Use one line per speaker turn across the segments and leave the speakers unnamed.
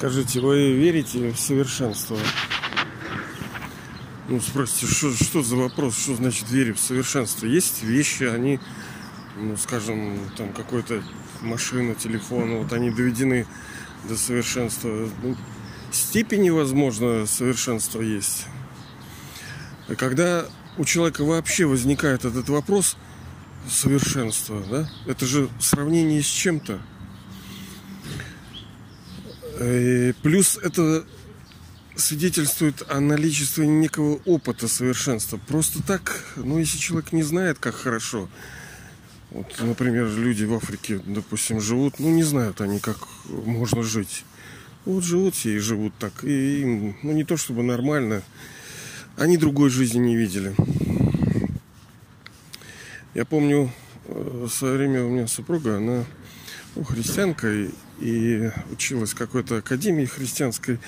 Скажите, вы верите в совершенство? Ну, спросите, что, что за вопрос, что значит верю в совершенство? Есть вещи, они, ну, скажем, там какой-то машина, телефон, вот они доведены до совершенства. Ну, степени, возможно, совершенства есть. А когда у человека вообще возникает этот вопрос совершенства, да, это же сравнение с чем-то. И плюс это свидетельствует о наличии некого опыта совершенства. Просто так, ну, если человек не знает, как хорошо, вот, например, люди в Африке, допустим, живут, ну, не знают они, как можно жить. Вот живут все и живут так. И им, ну, не то чтобы нормально, они другой жизни не видели. Я помню, э, в свое время у меня супруга, она ну, христианка и, и училась в какой-то академии христианской.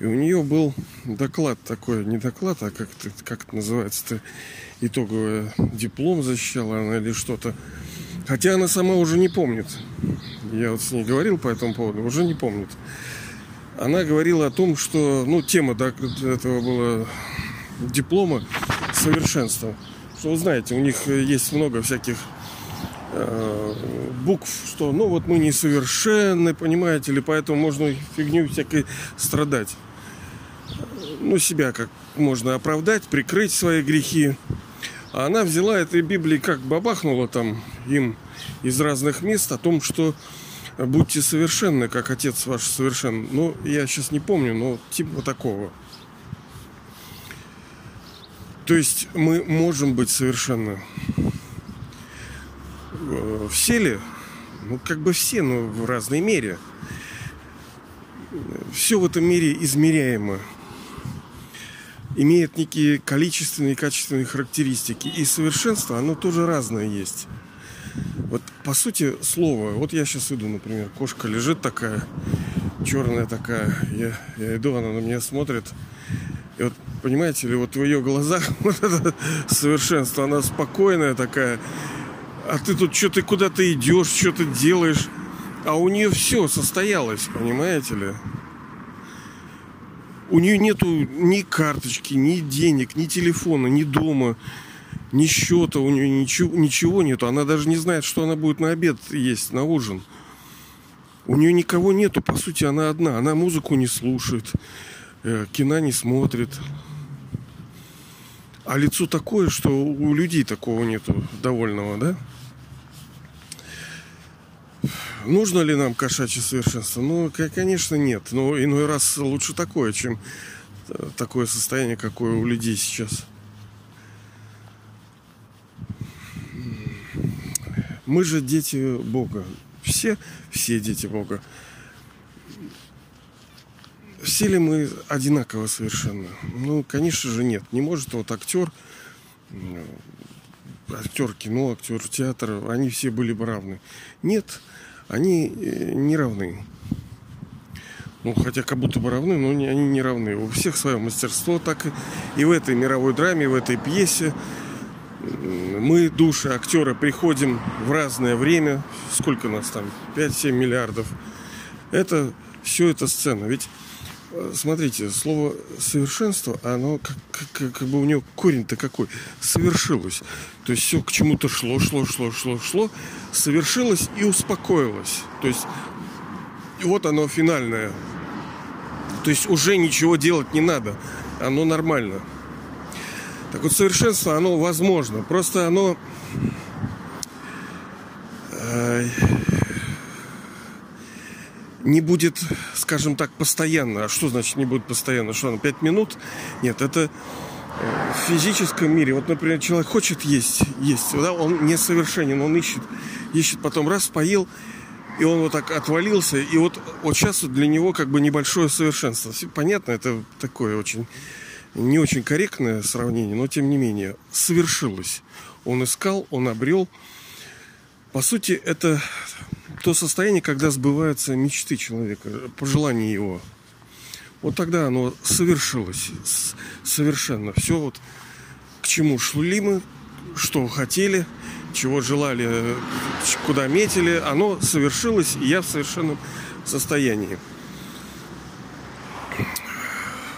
И у нее был доклад такой, не доклад, а как как это называется-то, итоговый диплом защищала она или что-то. Хотя она сама уже не помнит. Я вот с ней говорил по этому поводу, уже не помнит. Она говорила о том, что, ну, тема этого была диплома совершенства. Что вы знаете, у них есть много всяких букв, что ну вот мы несовершенны, понимаете ли, поэтому можно фигню всякой страдать. Ну, себя как можно оправдать, прикрыть свои грехи. А она взяла этой Библии, как бабахнула там им из разных мест о том, что будьте совершенны, как Отец ваш совершен. Ну, я сейчас не помню, но типа такого. То есть мы можем быть совершенно э, все ли? Ну, как бы все, но в разной мере. Все в этом мире измеряемо. Имеет некие количественные и качественные характеристики. И совершенство, оно тоже разное есть. Вот по сути слова, вот я сейчас иду, например, кошка лежит такая, черная такая, я, я иду, она на меня смотрит. И вот Понимаете ли, вот в ее глазах вот это совершенство, она спокойная такая. А ты тут что-то куда-то идешь, что-то делаешь. А у нее все состоялось, понимаете ли? У нее нету ни карточки, ни денег, ни телефона, ни дома, ни счета, у нее ничего, ничего нету. Она даже не знает, что она будет на обед есть, на ужин. У нее никого нету, по сути, она одна. Она музыку не слушает, э, кино не смотрит. А лицо такое, что у людей такого нету довольного, да? Нужно ли нам кошачье совершенство? Ну, конечно, нет. Но иной раз лучше такое, чем э, такое состояние, какое у людей сейчас. Мы же дети Бога. Все, все дети Бога все ли мы одинаково совершенно? Ну, конечно же, нет. Не может вот актер, актер кино, актер театра, они все были бы равны. Нет, они э, не равны. Ну, хотя как будто бы равны, но они не равны. У всех свое мастерство, так и в этой мировой драме, в этой пьесе. Мы, души актера, приходим в разное время. Сколько нас там? 5-7 миллиардов. Это все это сцена. Ведь смотрите, слово совершенство, оно как, как, как бы у него корень-то какой? Совершилось. То есть все к чему-то шло, шло, шло, шло, шло, совершилось и успокоилось. То есть вот оно финальное. То есть уже ничего делать не надо. Оно нормально. Так вот, совершенство, оно возможно. Просто оно не будет, скажем так, постоянно. А что значит не будет постоянно? Что, на 5 минут? Нет, это э, в физическом мире. Вот, например, человек хочет есть, есть, да, он несовершенен, он ищет, ищет, потом раз поел, и он вот так отвалился, и вот, вот сейчас для него как бы небольшое совершенство. Понятно, это такое очень не очень корректное сравнение, но тем не менее совершилось. Он искал, он обрел. По сути, это то состояние, когда сбываются мечты человека, пожелания его. Вот тогда оно совершилось совершенно. Все вот к чему шли мы, что хотели, чего желали, куда метили, оно совершилось, и я в совершенном состоянии.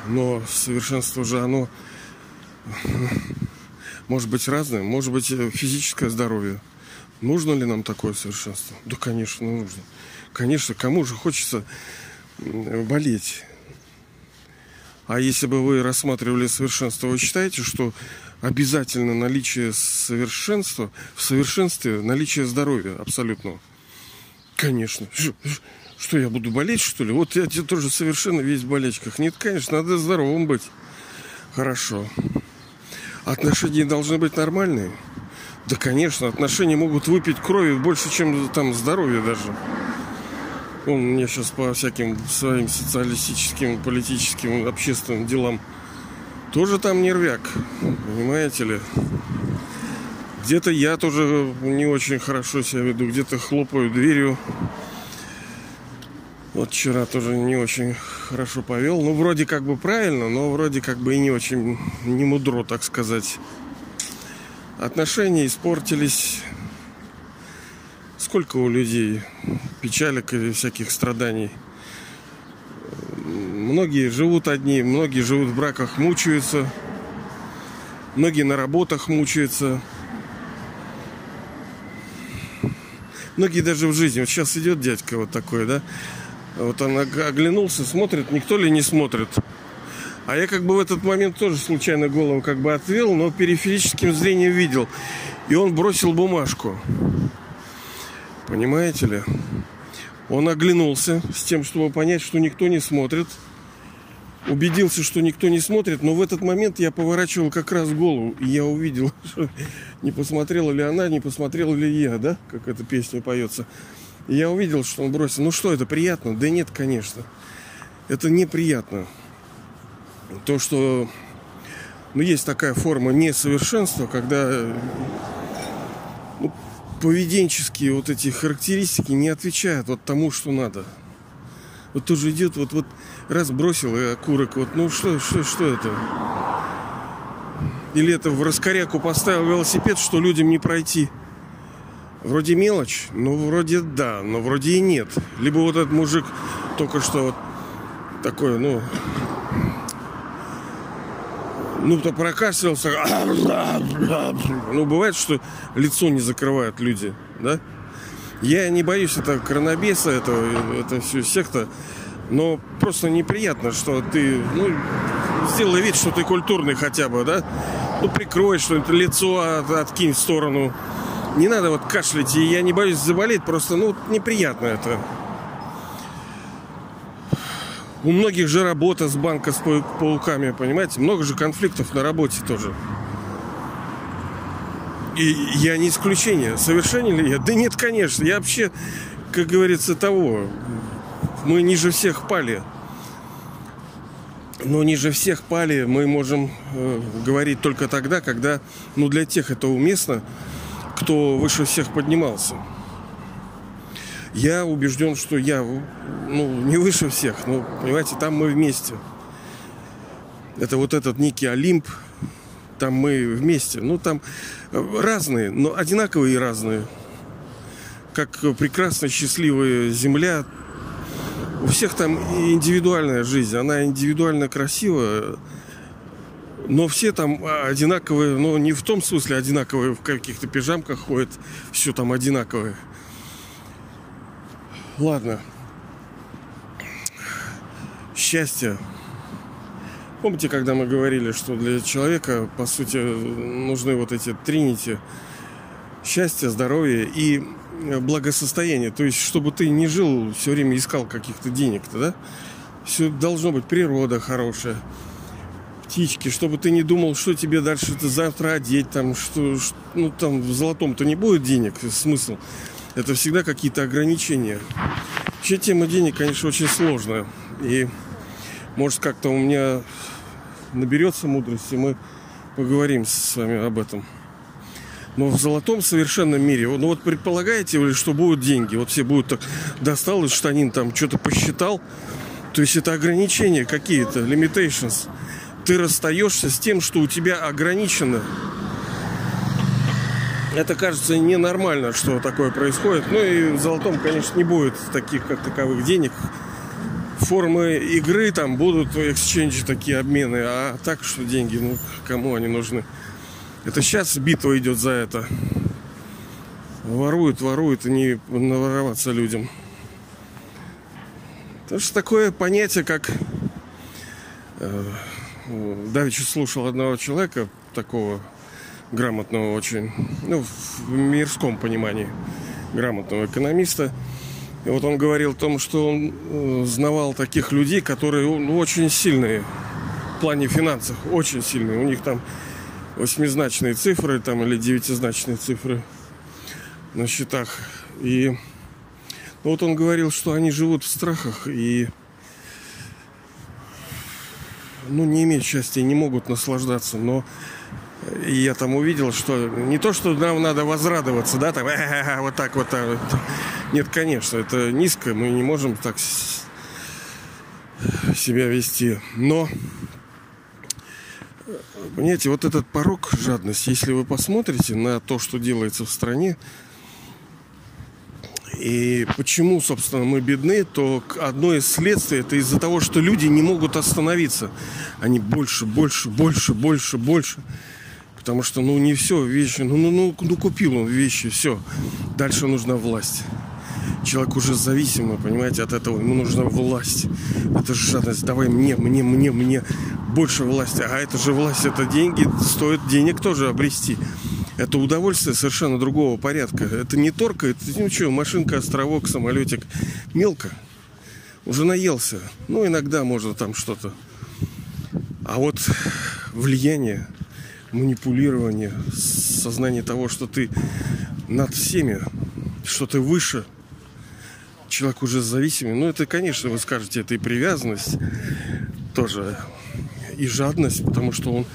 Но совершенство же оно может быть разное. Может быть э, физическое здоровье. Нужно ли нам такое совершенство? Да, конечно, нужно. Конечно, кому же хочется болеть? А если бы вы рассматривали совершенство, вы считаете, что обязательно наличие совершенства, в совершенстве наличие здоровья абсолютного? Конечно. Что, я буду болеть, что ли? Вот я тебе тоже совершенно весь в болячках. Нет, конечно, надо здоровым быть. Хорошо. Отношения должны быть нормальные? Да, конечно, отношения могут выпить крови больше, чем там здоровье даже. Он мне сейчас по всяким своим социалистическим, политическим, общественным делам тоже там нервяк, понимаете ли. Где-то я тоже не очень хорошо себя веду, где-то хлопаю дверью. Вот вчера тоже не очень хорошо повел. Ну, вроде как бы правильно, но вроде как бы и не очень, не мудро, так сказать. Отношения испортились. Сколько у людей печалек и всяких страданий. Многие живут одни, многие живут в браках, мучаются. Многие на работах мучаются. Многие даже в жизни. Вот сейчас идет дядька вот такой, да? Вот он оглянулся, смотрит, никто ли не смотрит. А я как бы в этот момент тоже случайно голову как бы отвел, но периферическим зрением видел. И он бросил бумажку. Понимаете ли? Он оглянулся с тем, чтобы понять, что никто не смотрит. Убедился, что никто не смотрит, но в этот момент я поворачивал как раз голову, и я увидел, что не посмотрела ли она, не посмотрела ли я, да, как эта песня поется. И я увидел, что он бросил. Ну что, это приятно? Да нет, конечно. Это неприятно. То, что ну, есть такая форма несовершенства, когда ну, поведенческие вот эти характеристики не отвечают вот тому, что надо. Вот тоже идет, вот, вот раз бросил и окурок, вот, ну что, что, что это? Или это в раскоряку поставил велосипед, что людям не пройти? Вроде мелочь, ну вроде да, но вроде и нет. Либо вот этот мужик только что вот такой, ну, ну, то прокашлялся. Ну, бывает, что лицо не закрывают люди, да? Я не боюсь это коронабеса, это, это все секта, но просто неприятно, что ты, ну, сделай вид, что ты культурный хотя бы, да? Ну, прикрой что-нибудь, лицо от, откинь в сторону не надо вот кашлять, и я не боюсь заболеть, просто, ну, неприятно это. У многих же работа с банка с пауками, понимаете? Много же конфликтов на работе тоже. И я не исключение. Совершенен ли я? Да нет, конечно. Я вообще, как говорится, того. Мы ниже всех пали. Но ниже всех пали мы можем э, говорить только тогда, когда, ну, для тех это уместно, кто выше всех поднимался. Я убежден, что я ну, не выше всех, но, понимаете, там мы вместе. Это вот этот некий Олимп, там мы вместе. Ну, там разные, но одинаковые и разные. Как прекрасная, счастливая земля. У всех там индивидуальная жизнь. Она индивидуально красивая, но все там одинаковые, но не в том смысле одинаковые, в каких-то пижамках ходят, все там одинаковое. Ладно. Счастье. Помните, когда мы говорили, что для человека, по сути, нужны вот эти тринити счастье, здоровье и благосостояние. То есть, чтобы ты не жил, все время искал каких-то денег-то, да? Все должно быть природа хорошая, птички, чтобы ты не думал, что тебе дальше это завтра одеть, там, что ну, там в золотом-то не будет денег, смысл. Это всегда какие-то ограничения. Вообще тема денег, конечно, очень сложная. И может как-то у меня наберется мудрости, мы поговорим с вами об этом. Но в золотом совершенном мире, ну вот предполагаете вы, что будут деньги, вот все будут так, достал из штанин, там что-то посчитал, то есть это ограничения какие-то, limitations ты расстаешься с тем, что у тебя ограничено. Это кажется ненормально, что такое происходит. Ну и в золотом, конечно, не будет таких как таковых денег в формы игры там будут эксченджи такие обмены, а так что деньги, ну кому они нужны? Это сейчас битва идет за это. Воруют, воруют, и не навороваться людям. Потому что такое понятие, как э, Давичи слушал одного человека, такого грамотного очень, ну, в мирском понимании, грамотного экономиста. И вот он говорил о том, что он э, знавал таких людей, которые ну, очень сильные в плане финансов, очень сильные. У них там восьмизначные цифры там, или девятизначные цифры на счетах. И ну, вот он говорил, что они живут в страхах и ну, не имеют счастья, не могут наслаждаться, но и я там увидел, что не то, что нам надо возрадоваться, да, там, вот так вот. Так. Нет, конечно, это низко, мы не можем так себя вести. Но, понимаете, вот этот порог жадности, если вы посмотрите на то, что делается в стране, и почему, собственно, мы бедны, то одно из следствий это из-за того, что люди не могут остановиться. Они больше, больше, больше, больше, больше. Потому что, ну, не все вещи, ну, ну, ну, ну купил он вещи, все. Дальше нужна власть. Человек уже зависимый, понимаете, от этого. Ему нужна власть. Это жадность. Давай мне, мне, мне, мне больше власти. А это же власть, это деньги. Стоит денег тоже обрести. Это удовольствие совершенно другого порядка. Это не торка, это ну что, машинка, островок, самолетик. Мелко. Уже наелся. Ну, иногда можно там что-то. А вот влияние манипулирование, сознание того, что ты над всеми, что ты выше. Человек уже зависимый. Ну, это, конечно, вы скажете, это и привязанность тоже, и жадность, потому что он,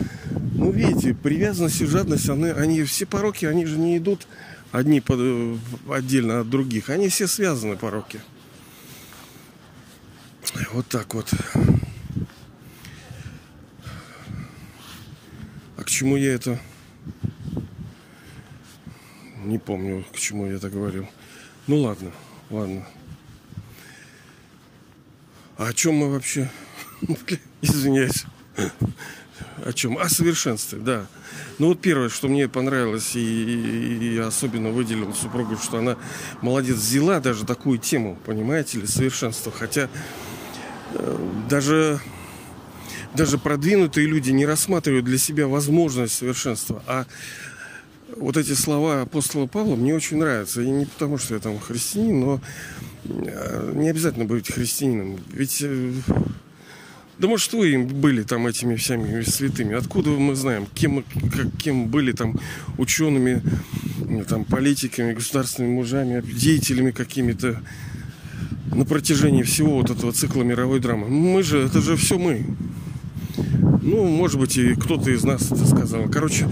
ну, видите, привязанность и жадность, они, они все пороки, они же не идут одни под, отдельно от других. Они все связаны, пороки. Вот так вот. А к чему я это? Не помню, к чему я это говорил. Ну ладно, ладно. А о чем мы вообще? Извиняюсь. О чем? О совершенстве, да. Ну вот первое, что мне понравилось, и, и особенно выделил супругу, что она молодец, взяла даже такую тему, понимаете ли, совершенство. Хотя э, даже даже продвинутые люди не рассматривают для себя возможность совершенства. А вот эти слова апостола Павла мне очень нравятся. И не потому, что я там христианин, но э, не обязательно быть христианином. Ведь э, да может вы им были там этими всеми святыми. Откуда мы знаем, кем, как, кем были там учеными, там, политиками, государственными мужами, деятелями какими-то на протяжении всего вот этого цикла мировой драмы. Мы же, это же все мы. Ну, может быть, и кто-то из нас это сказал. Короче,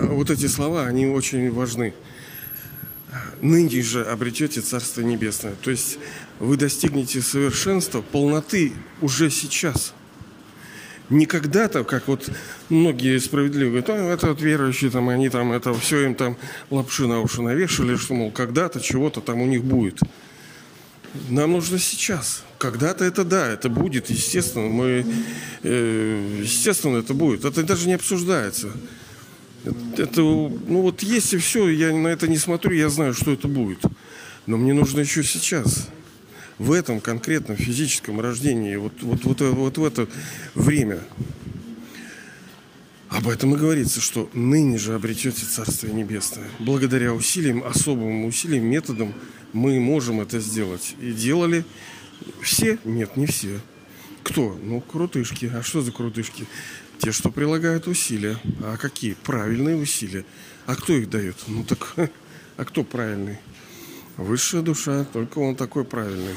вот эти слова, они очень важны. Ныне же обретете Царство Небесное. То есть вы достигнете совершенства, полноты уже сейчас. Не когда-то, как вот многие справедливо говорят, а, это вот верующие, там, они там, это все им там лапши на уши навешали, что, мол, когда-то чего-то там у них будет. Нам нужно сейчас. Когда-то это да, это будет, естественно. Мы, э, естественно, это будет. Это даже не обсуждается. Это, ну вот есть и все, я на это не смотрю, я знаю, что это будет. Но мне нужно еще сейчас. В этом конкретном физическом рождении, вот, вот, вот, вот в это время. Об этом и говорится, что ныне же обретете Царствие Небесное. Благодаря усилиям, особым усилиям, методам мы можем это сделать. И делали все? Нет, не все. Кто? Ну, крутышки. А что за крутышки? Те, что прилагают усилия. А какие? Правильные усилия. А кто их дает? Ну так, а кто правильный? Высшая душа, только он такой правильный.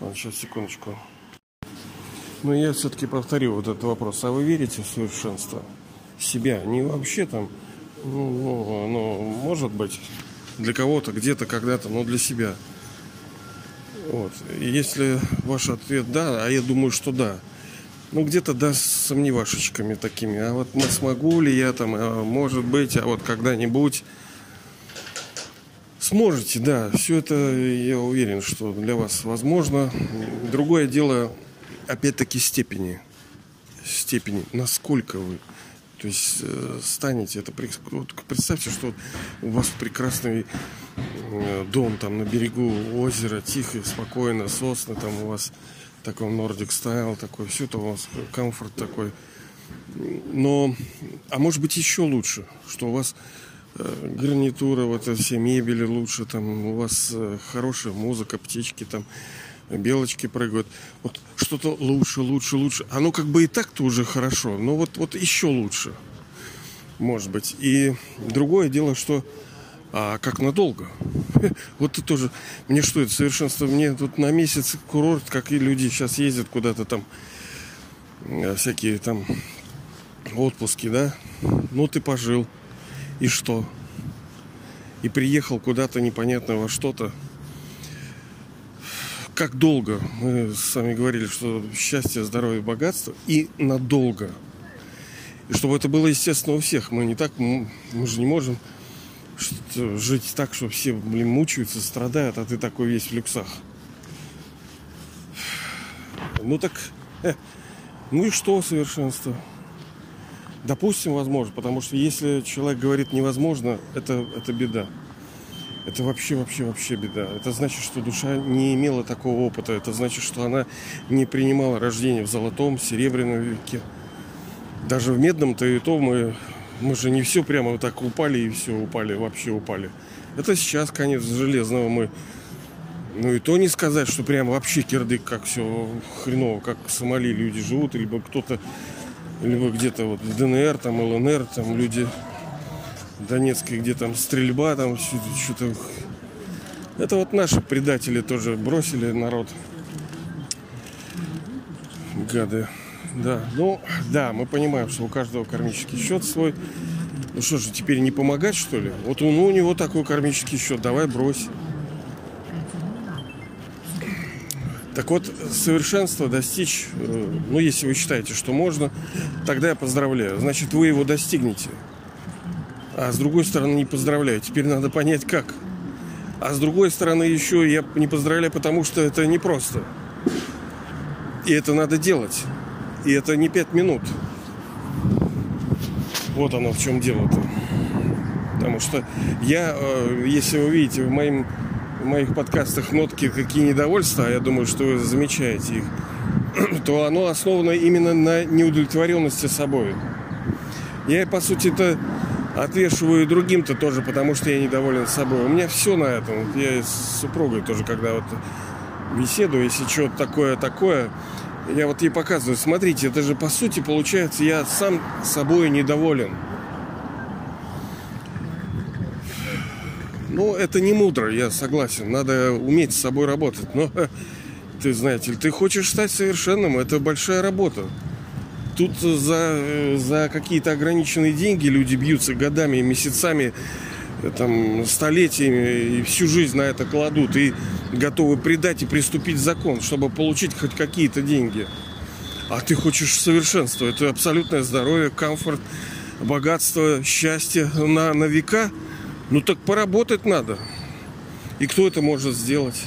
Ладно, сейчас, секундочку. Но я все-таки повторю вот этот вопрос. А вы верите в совершенство себя? Не вообще там, ну, ну, ну может быть, для кого-то, где-то, когда-то, но для себя. Вот. Если ваш ответ да, а я думаю, что да, ну где-то да с сомневашечками такими. А вот смогу ли я там, а может быть, а вот когда-нибудь Сможете, да. Все это, я уверен, что для вас возможно. Другое дело, опять-таки, степени. Степени, насколько вы то есть э, станете, это вот, представьте, что у вас прекрасный э, дом там на берегу озера, тихо, спокойно, сосны, там у вас такой Nordic стайл, такой, все это у вас комфорт такой. Но, а может быть еще лучше, что у вас э, гарнитура, вот все мебели лучше, там у вас э, хорошая музыка, птички там, белочки прыгают. Вот что-то лучше, лучше, лучше. Оно как бы и так-то уже хорошо, но вот, вот еще лучше. Может быть. И другое дело, что а как надолго? Вот ты тоже. Мне что это совершенство? Мне тут на месяц курорт, как и люди сейчас ездят куда-то там э, всякие там отпуски, да? Ну ты пожил. И что? И приехал куда-то непонятно во что-то как долго? Мы с вами говорили, что счастье, здоровье, богатство и надолго. И чтобы это было естественно у всех. Мы не так, мы же не можем жить так, что все, блин, мучаются, страдают, а ты такой весь в люксах. Ну так, э, ну и что совершенство? Допустим, возможно, потому что если человек говорит невозможно, это, это беда. Это вообще, вообще, вообще беда. Это значит, что душа не имела такого опыта. Это значит, что она не принимала рождение в золотом, серебряном веке. Даже в медном-то и то мы, мы же не все прямо вот так упали и все упали, вообще упали. Это сейчас конец железного мы ну и то не сказать, что прям вообще кирдык, как все хреново, как в Сомали люди живут, либо кто-то, либо где-то вот в ДНР, там, ЛНР, там люди Донецкой, где там стрельба, там что-то... Это вот наши предатели тоже бросили народ. Гады. Да, ну, да, мы понимаем, что у каждого кармический счет свой. Ну что же, теперь не помогать, что ли? Вот он, у него такой кармический счет, давай брось. Так вот, совершенство достичь, э, ну, если вы считаете, что можно, тогда я поздравляю. Значит, вы его достигнете. А с другой стороны, не поздравляю. Теперь надо понять, как. А с другой стороны, еще я не поздравляю, потому что это непросто. И это надо делать. И это не пять минут. Вот оно в чем дело-то. Потому что я, э, если вы видите в, моим, в моих подкастах нотки какие недовольства, а я думаю, что вы замечаете их, то оно основано именно на неудовлетворенности собой. Я, по сути, это отвешиваю другим-то тоже, потому что я недоволен собой. У меня все на этом. Вот я с супругой тоже, когда вот беседую, если что-то такое-такое, я вот ей показываю, смотрите, это же по сути получается, я сам собой недоволен. Ну, это не мудро, я согласен. Надо уметь с собой работать. Но ты знаете, ты хочешь стать совершенным, это большая работа. Тут за, за какие-то ограниченные деньги люди бьются годами, месяцами, там, столетиями и всю жизнь на это кладут и готовы предать и приступить закон, чтобы получить хоть какие-то деньги. А ты хочешь совершенства. Это абсолютное здоровье, комфорт, богатство, счастье на, на века. Ну так поработать надо. И кто это может сделать?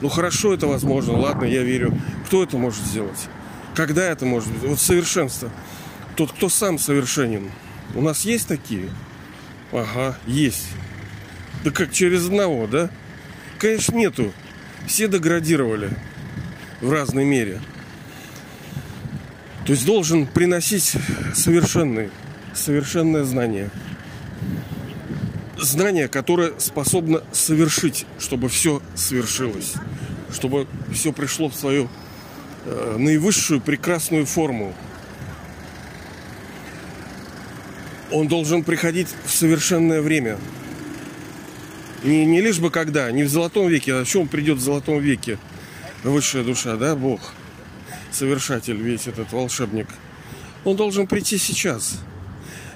Ну хорошо, это возможно. Ладно, я верю. Кто это может сделать? Когда это может быть? Вот совершенство. Тот, кто сам совершенен. У нас есть такие? Ага, есть. Да как через одного, да? Конечно, нету. Все деградировали в разной мере. То есть должен приносить совершенный, совершенное знание. Знание, которое способно совершить, чтобы все свершилось. Чтобы все пришло в свою Э, наивысшую прекрасную форму. Он должен приходить в совершенное время. Не, не лишь бы когда, не в золотом веке, а в чем придет в золотом веке высшая душа, да, Бог, совершатель весь этот волшебник. Он должен прийти сейчас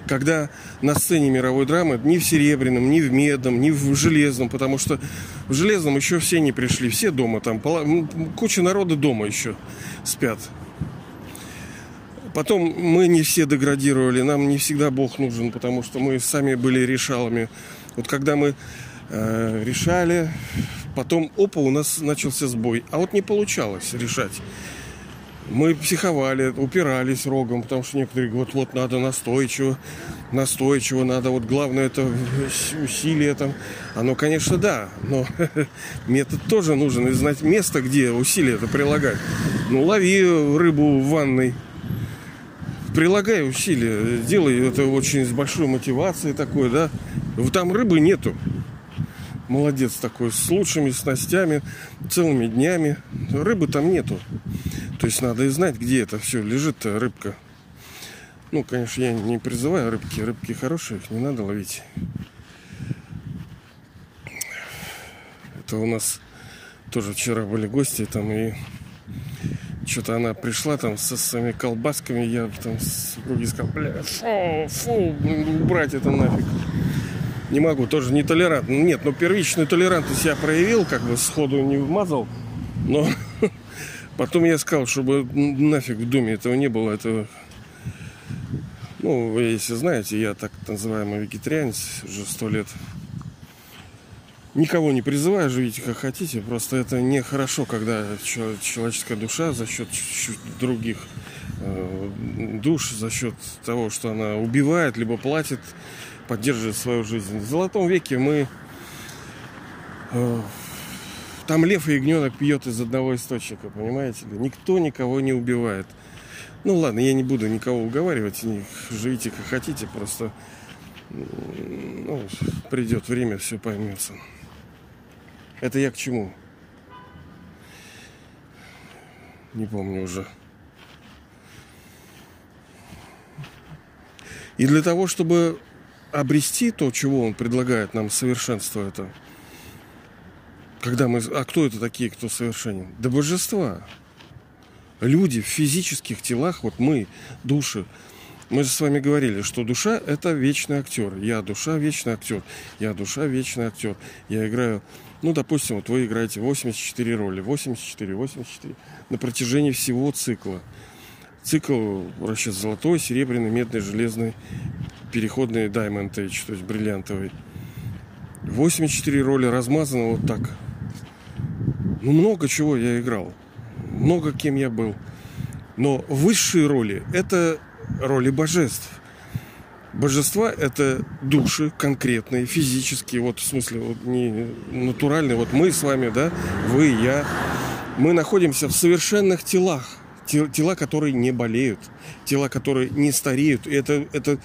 когда на сцене мировой драмы ни в серебряном, ни в медном, ни в железном, потому что в железном еще все не пришли, все дома там, куча народа дома еще спят. Потом мы не все деградировали, нам не всегда Бог нужен, потому что мы сами были решалами. Вот когда мы э, решали. Потом, опа, у нас начался сбой. А вот не получалось решать. Мы психовали, упирались рогом, потому что некоторые говорят, вот надо настойчиво, настойчиво надо, вот главное это усилие там. Оно, конечно, да, но метод тоже нужен, и знать место, где усилие это прилагать. Ну, лови рыбу в ванной, прилагай усилия, делай это очень с большой мотивацией такой, да. Там рыбы нету. Молодец такой, с лучшими снастями, целыми днями. Рыбы там нету. То есть надо и знать, где это все лежит рыбка. Ну, конечно, я не призываю рыбки. Рыбки хорошие, их не надо ловить. Это у нас тоже вчера были гости там и что-то она пришла там со своими колбасками, я там с супруги сказал, бля, фу, фу, убрать это нафиг. Не могу, тоже не толерантно. Нет, но первичную толерантность я проявил, как бы сходу не вмазал. Но потом я сказал, чтобы нафиг в доме этого не было. Это, ну, вы если знаете, я так называемый вегетарианец уже сто лет. Никого не призываю, живите как хотите. Просто это нехорошо, когда человеческая душа за счет других э, душ, за счет того, что она убивает, либо платит поддерживает свою жизнь. В золотом веке мы... Там лев и ягненок пьет из одного источника, понимаете? Никто никого не убивает. Ну ладно, я не буду никого уговаривать, живите как хотите, просто ну, придет время, все поймется. Это я к чему? Не помню уже. И для того, чтобы обрести то, чего он предлагает нам, совершенство это. Когда мы... А кто это такие, кто совершенен? Да божества. Люди в физических телах, вот мы, души, мы же с вами говорили, что душа – это вечный актер. Я душа – вечный актер. Я душа – вечный актер. Я играю, ну, допустим, вот вы играете 84 роли. 84, 84 на протяжении всего цикла. Цикл расчет золотой, серебряный, медный, железный, переходный Diamond Age, то есть бриллиантовый. 84 роли размазано вот так. Ну, много чего я играл. Много кем я был. Но высшие роли – это роли божеств. Божества – это души конкретные, физические, вот в смысле, вот не натуральные. Вот мы с вами, да, вы, я, мы находимся в совершенных телах. Тела, которые не болеют, тела, которые не стареют. Это, это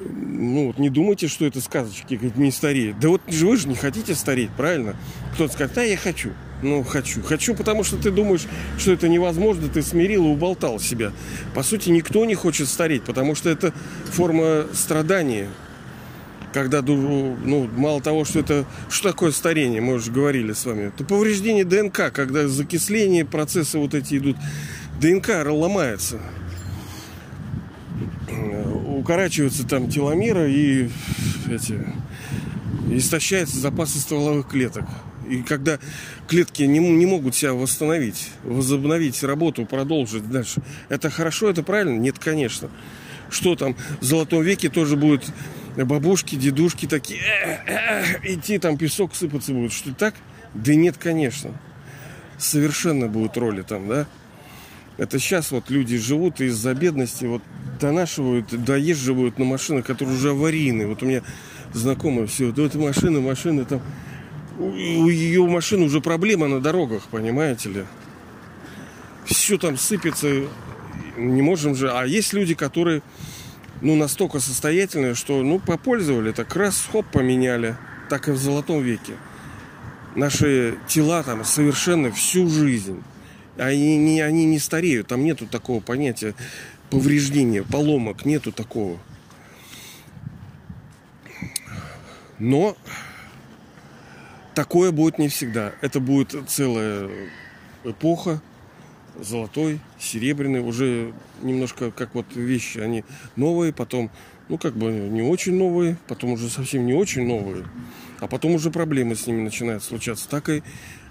ну, вот не думайте, что это сказочки, не стареет. Да вот вы же не хотите стареть, правильно? Кто-то скажет, да, я хочу. Ну, хочу. Хочу, потому что ты думаешь, что это невозможно, ты смирил и уболтал себя. По сути, никто не хочет стареть, потому что это форма страдания. Когда, ну, мало того, что это... Что такое старение, мы уже говорили с вами. Это повреждение ДНК, когда закисление, процессы вот эти идут. ДНК ломается укорачиваются там теломеры и эти, истощается запасы стволовых клеток. И когда клетки не, не могут себя восстановить, возобновить работу, продолжить дальше, это хорошо, это правильно? Нет, конечно. Что там в золотом веке тоже будет бабушки, дедушки такие, э, э, идти там песок сыпаться будет. Что так? Да нет, конечно. Совершенно будут роли там, да? Это сейчас вот люди живут из-за бедности, вот донашивают, доезживают на машинах, которые уже аварийные. Вот у меня знакомые все, вот эта машина, машина там, у ее машины уже проблема на дорогах, понимаете ли? Все там сыпется, не можем же. А есть люди, которые, ну, настолько состоятельные, что, ну, попользовали, так раз, хоп, поменяли. Так и в золотом веке. Наши тела там совершенно всю жизнь они не, они не стареют, там нету такого понятия повреждения, поломок, нету такого. Но такое будет не всегда. Это будет целая эпоха, золотой, серебряный, уже немножко как вот вещи, они новые, потом, ну как бы не очень новые, потом уже совсем не очень новые, а потом уже проблемы с ними начинают случаться. Так и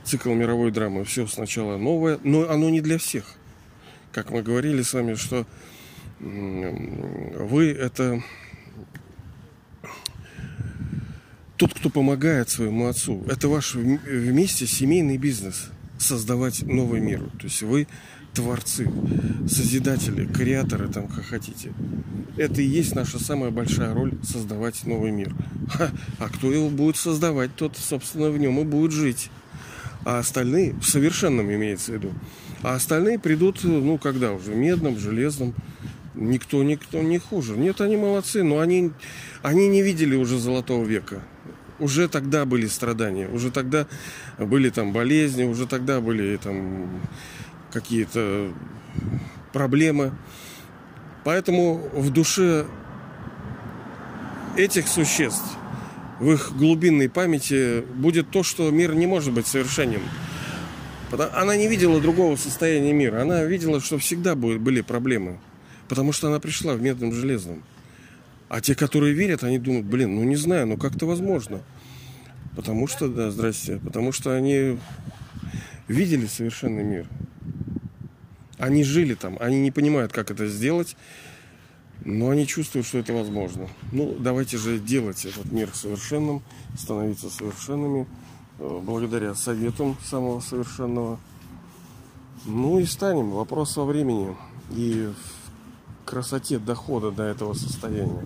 цикл мировой драмы. Все сначала новое, но оно не для всех. Как мы говорили с вами, что вы это тот, кто помогает своему отцу. Это ваш вместе семейный бизнес. Создавать новый мир. То есть вы творцы, созидатели, креаторы, там, как хотите. Это и есть наша самая большая роль – создавать новый мир. А, а кто его будет создавать, тот, собственно, в нем и будет жить. А остальные, в совершенном имеется в виду, а остальные придут, ну, когда уже, медным, железным, никто, никто не хуже. Нет, они молодцы, но они, они не видели уже золотого века. Уже тогда были страдания, уже тогда были там болезни, уже тогда были там какие-то проблемы. Поэтому в душе этих существ, в их глубинной памяти будет то, что мир не может быть совершенен. Она не видела другого состояния мира. Она видела, что всегда были проблемы. Потому что она пришла в медном железном. А те, которые верят, они думают, блин, ну не знаю, ну как это возможно. Потому что, да, здрасте, потому что они видели совершенный мир. Они жили там, они не понимают, как это сделать, но они чувствуют, что это возможно. Ну, давайте же делать этот мир совершенным, становиться совершенными, э, благодаря советам самого совершенного. Ну и станем. Вопрос во времени и в красоте дохода до этого состояния.